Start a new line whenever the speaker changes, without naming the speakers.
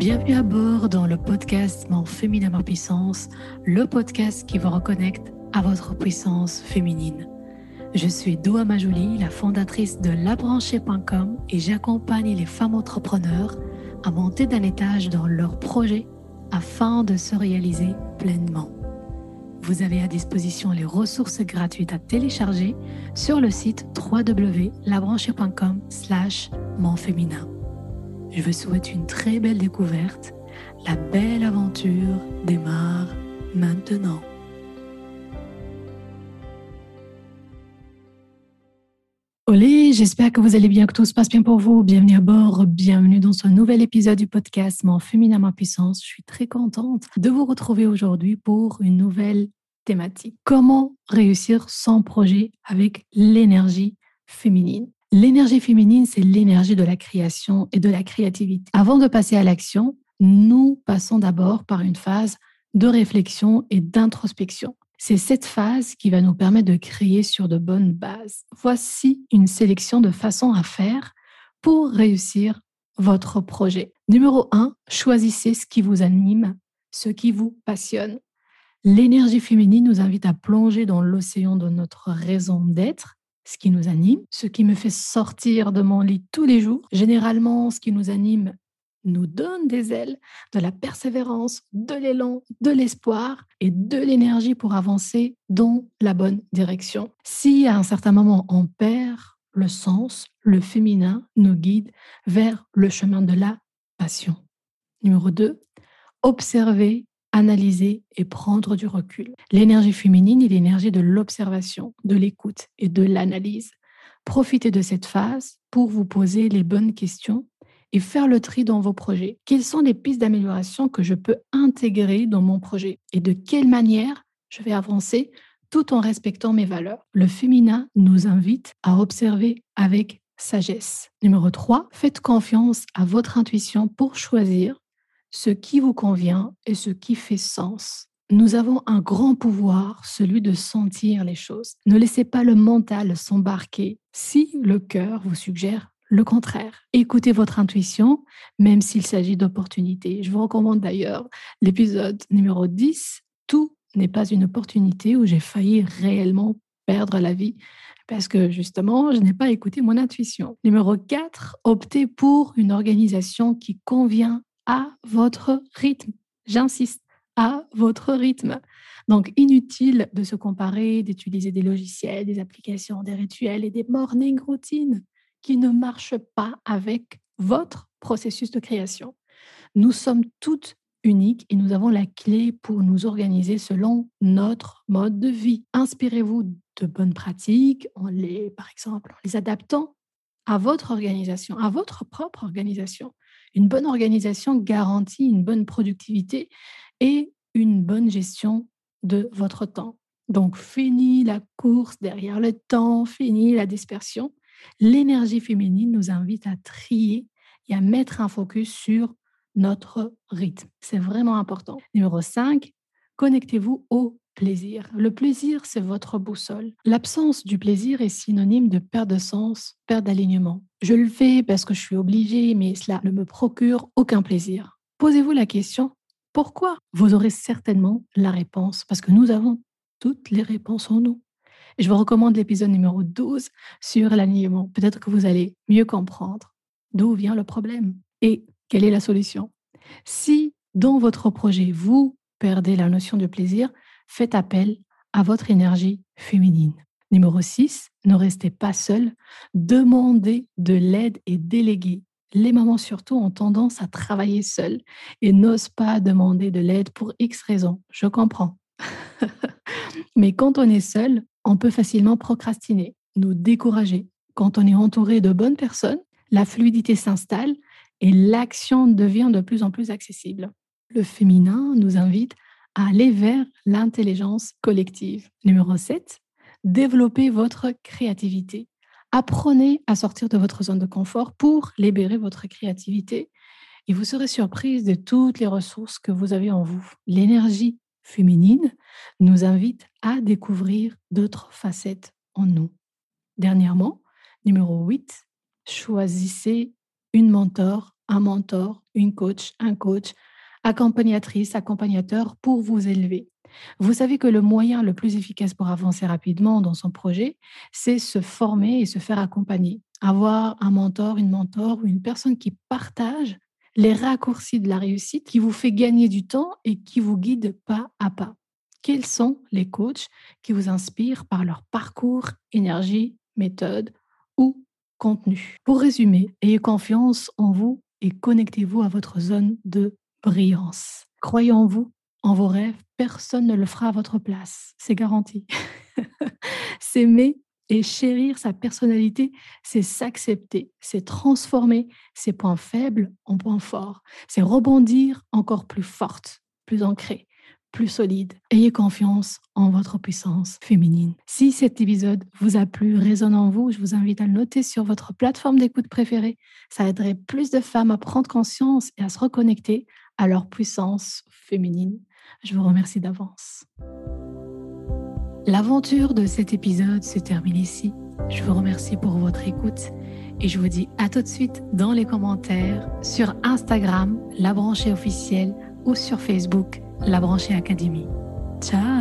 Bienvenue à bord dans le podcast Mon féminin, ma puissance, le podcast qui vous reconnecte à votre puissance féminine. Je suis Doua Majouli, la fondatrice de labranchée.com et j'accompagne les femmes entrepreneurs à monter d'un étage dans leurs projets afin de se réaliser pleinement. Vous avez à disposition les ressources gratuites à télécharger sur le site www.labranchée.com slash. Je vous souhaite une très belle découverte. La belle aventure démarre maintenant. Olé, j'espère que vous allez bien, que tout se passe bien pour vous. Bienvenue à bord, bienvenue dans ce nouvel épisode du podcast Mon féminin, ma puissance. Je suis très contente de vous retrouver aujourd'hui pour une nouvelle thématique. Comment réussir son projet avec l'énergie féminine? L'énergie féminine, c'est l'énergie de la création et de la créativité. Avant de passer à l'action, nous passons d'abord par une phase de réflexion et d'introspection. C'est cette phase qui va nous permettre de créer sur de bonnes bases. Voici une sélection de façons à faire pour réussir votre projet. Numéro 1, choisissez ce qui vous anime, ce qui vous passionne. L'énergie féminine nous invite à plonger dans l'océan de notre raison d'être, ce qui nous anime, ce qui me fait sortir de mon lit tous les jours. Généralement, ce qui nous anime nous donne des ailes, de la persévérance, de l'élan, de l'espoir et de l'énergie pour avancer dans la bonne direction. Si à un certain moment on perd le sens, le féminin nous guide vers le chemin de la passion. Numéro 2, observer, analyser et prendre du recul. L'énergie féminine est l'énergie de l'observation, de l'écoute et de l'analyse. Profitez de cette phase pour vous poser les bonnes questions et faire le tri dans vos projets. Quelles sont les pistes d'amélioration que je peux intégrer dans mon projet et de quelle manière je vais avancer tout en respectant mes valeurs? Le féminin nous invite à observer avec sagesse. Numéro 3, faites confiance à votre intuition pour choisir ce qui vous convient et ce qui fait sens. Nous avons un grand pouvoir, celui de sentir les choses. Ne laissez pas le mental s'embarquer si le cœur vous suggère le contraire. Écoutez votre intuition, même s'il s'agit d'opportunités. Je vous recommande d'ailleurs l'épisode numéro 10, Tout n'est pas une opportunité où j'ai failli réellement perdre la vie parce que justement, je n'ai pas écouté mon intuition. Numéro 4, optez pour une organisation qui convient à votre rythme. J'insiste, à votre rythme. Donc, inutile de se comparer, d'utiliser des logiciels, des applications, des rituels et des morning routines qui ne marchent pas avec votre processus de création. Nous sommes toutes uniques et nous avons la clé pour nous organiser selon notre mode de vie. Inspirez-vous de bonnes pratiques, en les, par exemple, en les adaptant à votre organisation, à votre propre organisation. Une bonne organisation garantit une bonne productivité et une bonne gestion de votre temps. Donc, fini la course derrière le temps, fini la dispersion. L'énergie féminine nous invite à trier et à mettre un focus sur notre rythme. C'est vraiment important. Numéro 5, connectez-vous au plaisir. Le plaisir, c'est votre boussole. L'absence du plaisir est synonyme de perte de sens, perte d'alignement. Je le fais parce que je suis obligée, mais cela ne me procure aucun plaisir. Posez-vous la question, pourquoi Vous aurez certainement la réponse, parce que nous avons toutes les réponses en nous. Et je vous recommande l'épisode numéro 12 sur l'alignement. Peut-être que vous allez mieux comprendre d'où vient le problème et quelle est la solution. Si dans votre projet, vous perdez la notion de plaisir, faites appel à votre énergie féminine. Numéro 6, ne restez pas seul, demandez de l'aide et déléguez. Les mamans surtout ont tendance à travailler seules et n'osent pas demander de l'aide pour X raisons. Je comprends. Mais quand on est seul, on peut facilement procrastiner, nous décourager. Quand on est entouré de bonnes personnes, la fluidité s'installe et l'action devient de plus en plus accessible. Le féminin nous invite à aller vers l'intelligence collective. Numéro 7, développez votre créativité. Apprenez à sortir de votre zone de confort pour libérer votre créativité et vous serez surprise de toutes les ressources que vous avez en vous. L'énergie féminine nous invite à découvrir d'autres facettes en nous. Dernièrement, numéro 8, choisissez une mentor, un mentor, une coach, un coach, accompagnatrice, accompagnateur pour vous élever. Vous savez que le moyen le plus efficace pour avancer rapidement dans son projet, c'est se former et se faire accompagner. Avoir un mentor, une mentor ou une personne qui partage les raccourcis de la réussite, qui vous fait gagner du temps et qui vous guide pas à pas. Quels sont les coachs qui vous inspirent par leur parcours, énergie, méthode ou contenu? Pour résumer, ayez confiance en vous et connectez-vous à votre zone de brillance. Croyez en vous, en vos rêves, personne ne le fera à votre place, c'est garanti. S'aimer et chérir sa personnalité, c'est s'accepter, c'est transformer ses points faibles en points forts, c'est rebondir encore plus forte, plus ancrée, plus solide. Ayez confiance en votre puissance féminine. Si cet épisode vous a plu, résonne en vous, je vous invite à le noter sur votre plateforme d'écoute préférée. Ça aiderait plus de femmes à prendre conscience et à se reconnecter à leur puissance féminine. Je vous remercie d'avance. L'aventure de cet épisode se termine ici. Je vous remercie pour votre écoute et je vous dis à tout de suite dans les commentaires sur Instagram, la branchée officielle ou sur Facebook, la branchée académie. Ciao